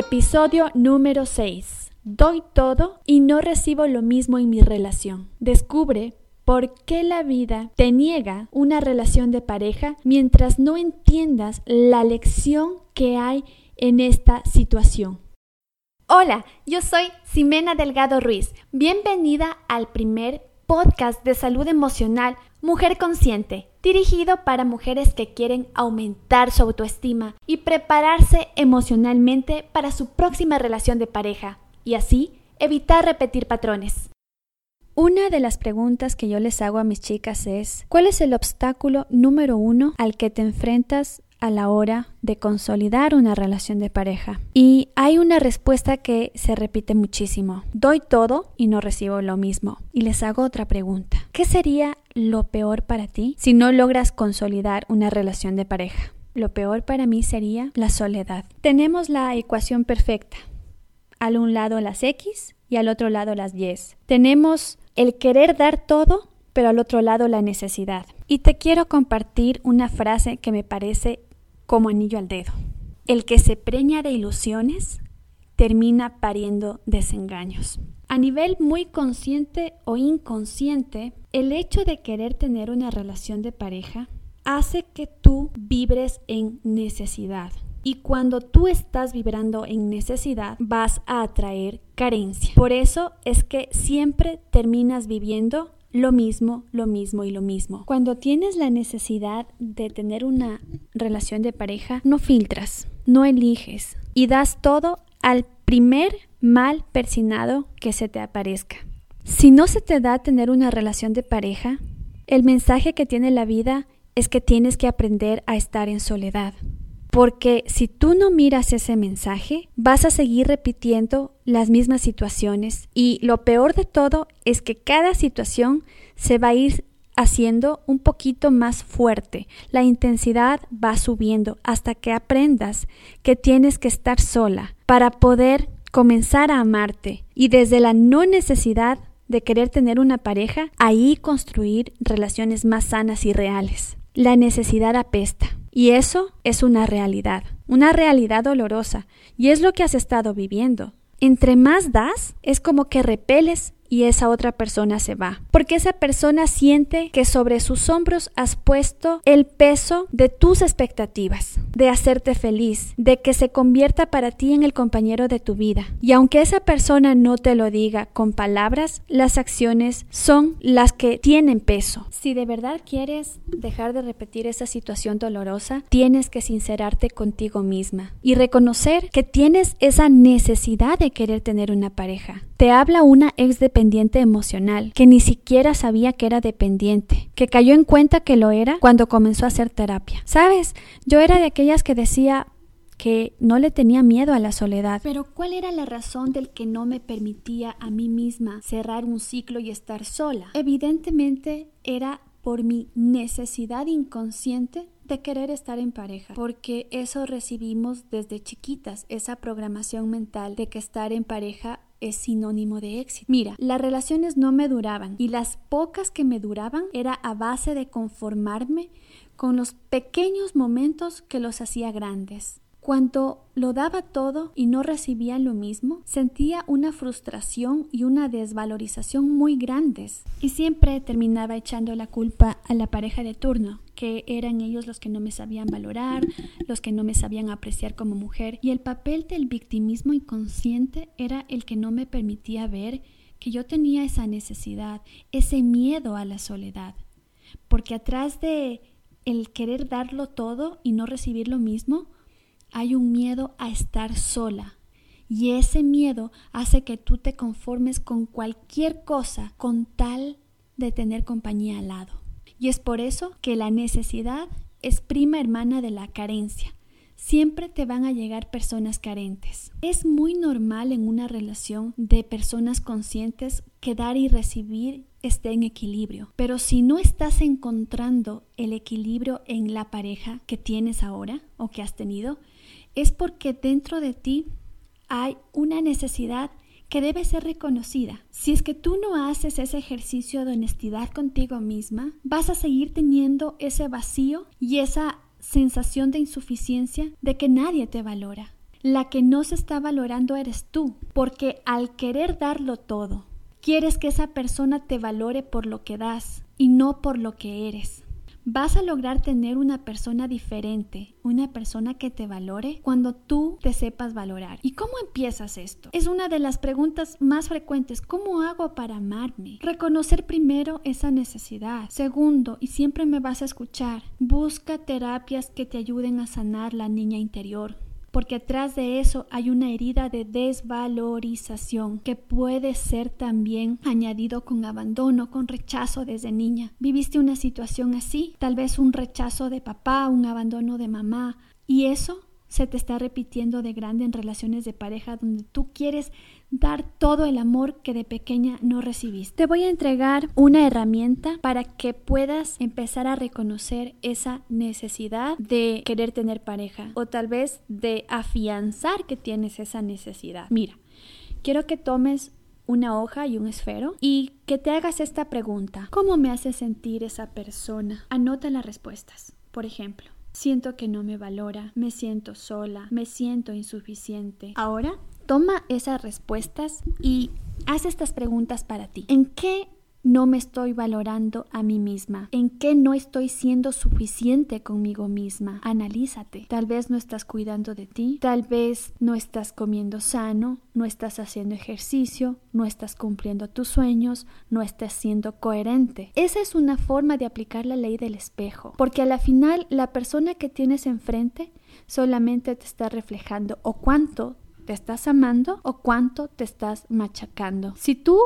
Episodio número 6. Doy todo y no recibo lo mismo en mi relación. Descubre por qué la vida te niega una relación de pareja mientras no entiendas la lección que hay en esta situación. Hola, yo soy Ximena Delgado Ruiz. Bienvenida al primer podcast de salud emocional Mujer Consciente, dirigido para mujeres que quieren aumentar su autoestima y prepararse emocionalmente para su próxima relación de pareja y así evitar repetir patrones. Una de las preguntas que yo les hago a mis chicas es, ¿cuál es el obstáculo número uno al que te enfrentas a la hora de consolidar una relación de pareja. Y hay una respuesta que se repite muchísimo. Doy todo y no recibo lo mismo. Y les hago otra pregunta. ¿Qué sería lo peor para ti si no logras consolidar una relación de pareja? Lo peor para mí sería la soledad. Tenemos la ecuación perfecta. Al un lado las X y al otro lado las Y. Tenemos el querer dar todo, pero al otro lado la necesidad. Y te quiero compartir una frase que me parece como anillo al dedo. El que se preña de ilusiones termina pariendo desengaños. A nivel muy consciente o inconsciente, el hecho de querer tener una relación de pareja hace que tú vibres en necesidad. Y cuando tú estás vibrando en necesidad, vas a atraer carencia. Por eso es que siempre terminas viviendo lo mismo, lo mismo y lo mismo. Cuando tienes la necesidad de tener una relación de pareja, no filtras, no eliges y das todo al primer mal persinado que se te aparezca. Si no se te da tener una relación de pareja, el mensaje que tiene la vida es que tienes que aprender a estar en soledad. Porque si tú no miras ese mensaje, vas a seguir repitiendo las mismas situaciones y lo peor de todo es que cada situación se va a ir haciendo un poquito más fuerte. La intensidad va subiendo hasta que aprendas que tienes que estar sola para poder comenzar a amarte y desde la no necesidad de querer tener una pareja, ahí construir relaciones más sanas y reales. La necesidad apesta. Y eso es una realidad, una realidad dolorosa, y es lo que has estado viviendo. Entre más das, es como que repeles y esa otra persona se va. Porque esa persona siente que sobre sus hombros has puesto el peso de tus expectativas, de hacerte feliz, de que se convierta para ti en el compañero de tu vida. Y aunque esa persona no te lo diga con palabras, las acciones son las que tienen peso. Si de verdad quieres dejar de repetir esa situación dolorosa, tienes que sincerarte contigo misma y reconocer que tienes esa necesidad de querer tener una pareja. Te habla una ex dependiente emocional que ni siquiera sabía que era dependiente, que cayó en cuenta que lo era cuando comenzó a hacer terapia. ¿Sabes? Yo era de aquellas que decía que no le tenía miedo a la soledad. Pero ¿cuál era la razón del que no me permitía a mí misma cerrar un ciclo y estar sola? Evidentemente era por mi necesidad inconsciente de querer estar en pareja, porque eso recibimos desde chiquitas, esa programación mental de que estar en pareja es sinónimo de éxito. Mira, las relaciones no me duraban y las pocas que me duraban era a base de conformarme con los pequeños momentos que los hacía grandes. Cuando lo daba todo y no recibía lo mismo, sentía una frustración y una desvalorización muy grandes. Y siempre terminaba echando la culpa a la pareja de turno, que eran ellos los que no me sabían valorar, los que no me sabían apreciar como mujer. Y el papel del victimismo inconsciente era el que no me permitía ver que yo tenía esa necesidad, ese miedo a la soledad. Porque atrás de el querer darlo todo y no recibir lo mismo, hay un miedo a estar sola. Y ese miedo hace que tú te conformes con cualquier cosa con tal de tener compañía al lado. Y es por eso que la necesidad es prima hermana de la carencia. Siempre te van a llegar personas carentes. Es muy normal en una relación de personas conscientes que dar y recibir esté en equilibrio. Pero si no estás encontrando el equilibrio en la pareja que tienes ahora o que has tenido, es porque dentro de ti hay una necesidad que debe ser reconocida. Si es que tú no haces ese ejercicio de honestidad contigo misma, vas a seguir teniendo ese vacío y esa sensación de insuficiencia de que nadie te valora. La que no se está valorando eres tú, porque al querer darlo todo, quieres que esa persona te valore por lo que das y no por lo que eres. Vas a lograr tener una persona diferente, una persona que te valore cuando tú te sepas valorar. ¿Y cómo empiezas esto? Es una de las preguntas más frecuentes. ¿Cómo hago para amarme? Reconocer primero esa necesidad. Segundo, y siempre me vas a escuchar, busca terapias que te ayuden a sanar la niña interior porque atrás de eso hay una herida de desvalorización que puede ser también añadido con abandono, con rechazo desde niña. ¿Viviste una situación así? Tal vez un rechazo de papá, un abandono de mamá, y eso se te está repitiendo de grande en relaciones de pareja donde tú quieres dar todo el amor que de pequeña no recibiste. Te voy a entregar una herramienta para que puedas empezar a reconocer esa necesidad de querer tener pareja o tal vez de afianzar que tienes esa necesidad. Mira, quiero que tomes una hoja y un esfero y que te hagas esta pregunta. ¿Cómo me hace sentir esa persona? Anota las respuestas. Por ejemplo, Siento que no me valora, me siento sola, me siento insuficiente. Ahora, toma esas respuestas y haz estas preguntas para ti. ¿En qué no me estoy valorando a mí misma? ¿En qué no estoy siendo suficiente conmigo misma? Analízate. Tal vez no estás cuidando de ti, tal vez no estás comiendo sano, no estás haciendo ejercicio, no estás cumpliendo tus sueños, no estás siendo coherente. Esa es una forma de aplicar la ley del espejo, porque a la final la persona que tienes enfrente solamente te está reflejando o cuánto te estás amando o cuánto te estás machacando. Si tú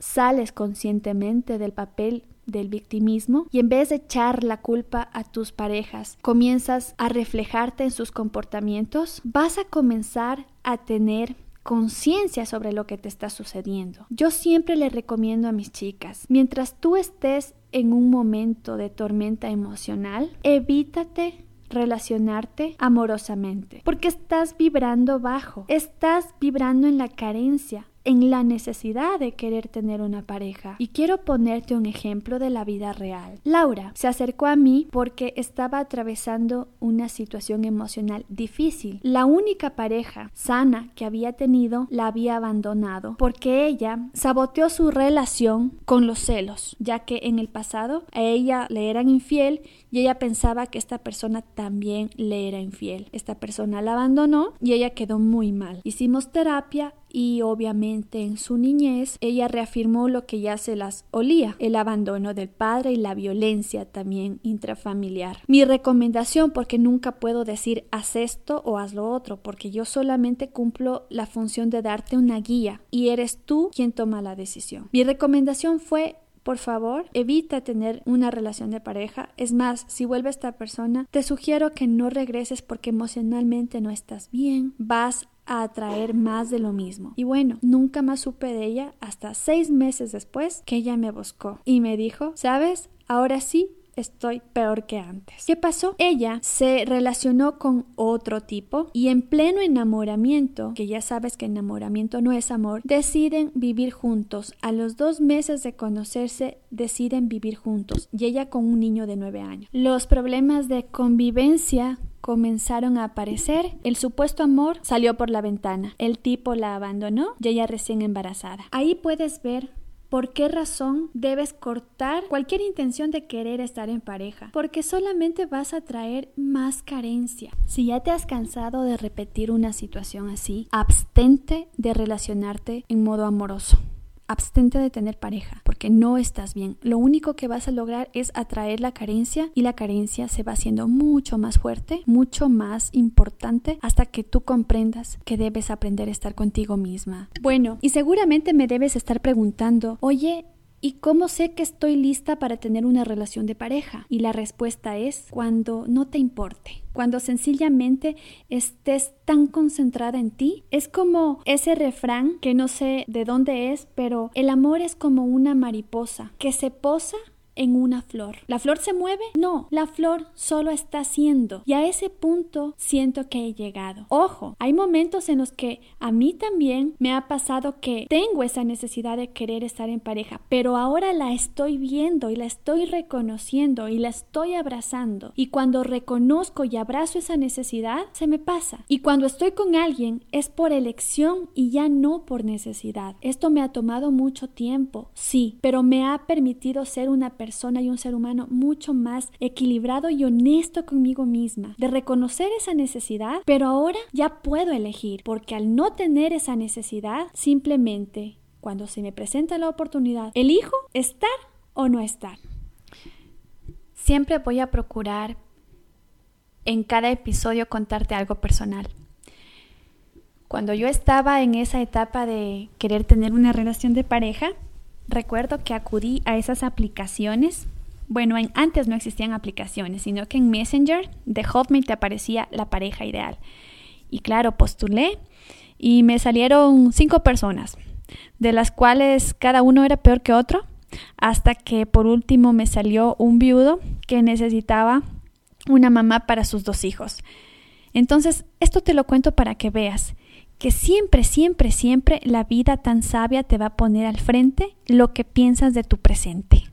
sales conscientemente del papel del victimismo y en vez de echar la culpa a tus parejas, comienzas a reflejarte en sus comportamientos, vas a comenzar a tener conciencia sobre lo que te está sucediendo. Yo siempre le recomiendo a mis chicas, mientras tú estés en un momento de tormenta emocional, evítate relacionarte amorosamente, porque estás vibrando bajo, estás vibrando en la carencia, en la necesidad de querer tener una pareja. Y quiero ponerte un ejemplo de la vida real. Laura se acercó a mí porque estaba atravesando una situación emocional difícil. La única pareja sana que había tenido la había abandonado porque ella saboteó su relación con los celos, ya que en el pasado a ella le eran infiel y ella pensaba que esta persona también le era infiel. Esta persona la abandonó y ella quedó muy mal. Hicimos terapia y obviamente en su niñez ella reafirmó lo que ya se las olía, el abandono del padre y la violencia también intrafamiliar. Mi recomendación, porque nunca puedo decir haz esto o haz lo otro, porque yo solamente cumplo la función de darte una guía y eres tú quien toma la decisión. Mi recomendación fue por favor, evita tener una relación de pareja. Es más, si vuelve esta persona, te sugiero que no regreses porque emocionalmente no estás bien. Vas a atraer más de lo mismo. Y bueno, nunca más supe de ella hasta seis meses después que ella me buscó y me dijo, ¿sabes? Ahora sí estoy peor que antes. ¿Qué pasó? Ella se relacionó con otro tipo y en pleno enamoramiento, que ya sabes que enamoramiento no es amor, deciden vivir juntos. A los dos meses de conocerse, deciden vivir juntos y ella con un niño de nueve años. Los problemas de convivencia comenzaron a aparecer, el supuesto amor salió por la ventana, el tipo la abandonó y ella recién embarazada. Ahí puedes ver ¿Por qué razón debes cortar cualquier intención de querer estar en pareja? Porque solamente vas a traer más carencia. Si ya te has cansado de repetir una situación así, abstente de relacionarte en modo amoroso abstente de tener pareja porque no estás bien. Lo único que vas a lograr es atraer la carencia y la carencia se va haciendo mucho más fuerte, mucho más importante hasta que tú comprendas que debes aprender a estar contigo misma. Bueno, y seguramente me debes estar preguntando, oye, ¿Y cómo sé que estoy lista para tener una relación de pareja? Y la respuesta es cuando no te importe, cuando sencillamente estés tan concentrada en ti. Es como ese refrán que no sé de dónde es, pero el amor es como una mariposa que se posa en una flor. ¿La flor se mueve? No, la flor solo está siendo. Y a ese punto siento que he llegado. Ojo, hay momentos en los que a mí también me ha pasado que tengo esa necesidad de querer estar en pareja, pero ahora la estoy viendo y la estoy reconociendo y la estoy abrazando. Y cuando reconozco y abrazo esa necesidad, se me pasa. Y cuando estoy con alguien es por elección y ya no por necesidad. Esto me ha tomado mucho tiempo, sí, pero me ha permitido ser una persona y un ser humano mucho más equilibrado y honesto conmigo misma, de reconocer esa necesidad, pero ahora ya puedo elegir, porque al no tener esa necesidad, simplemente cuando se me presenta la oportunidad, elijo estar o no estar. Siempre voy a procurar en cada episodio contarte algo personal. Cuando yo estaba en esa etapa de querer tener una relación de pareja, recuerdo que acudí a esas aplicaciones. Bueno, en, antes no existían aplicaciones, sino que en Messenger de Hotmail te aparecía la pareja ideal. Y claro, postulé y me salieron cinco personas, de las cuales cada uno era peor que otro, hasta que por último me salió un viudo que necesitaba una mamá para sus dos hijos. Entonces, esto te lo cuento para que veas que siempre, siempre, siempre la vida tan sabia te va a poner al frente lo que piensas de tu presente.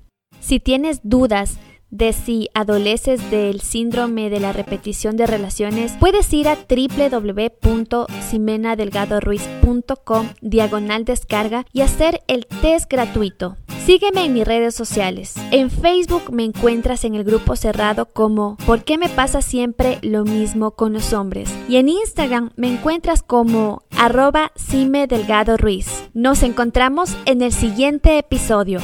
Si tienes dudas de si adoleces del síndrome de la repetición de relaciones, puedes ir a www.simenadelgadoruiz.com diagonal descarga y hacer el test gratuito. Sígueme en mis redes sociales. En Facebook me encuentras en el grupo cerrado como ¿Por qué me pasa siempre lo mismo con los hombres? Y en Instagram me encuentras como arroba Sime Delgado Ruiz. Nos encontramos en el siguiente episodio.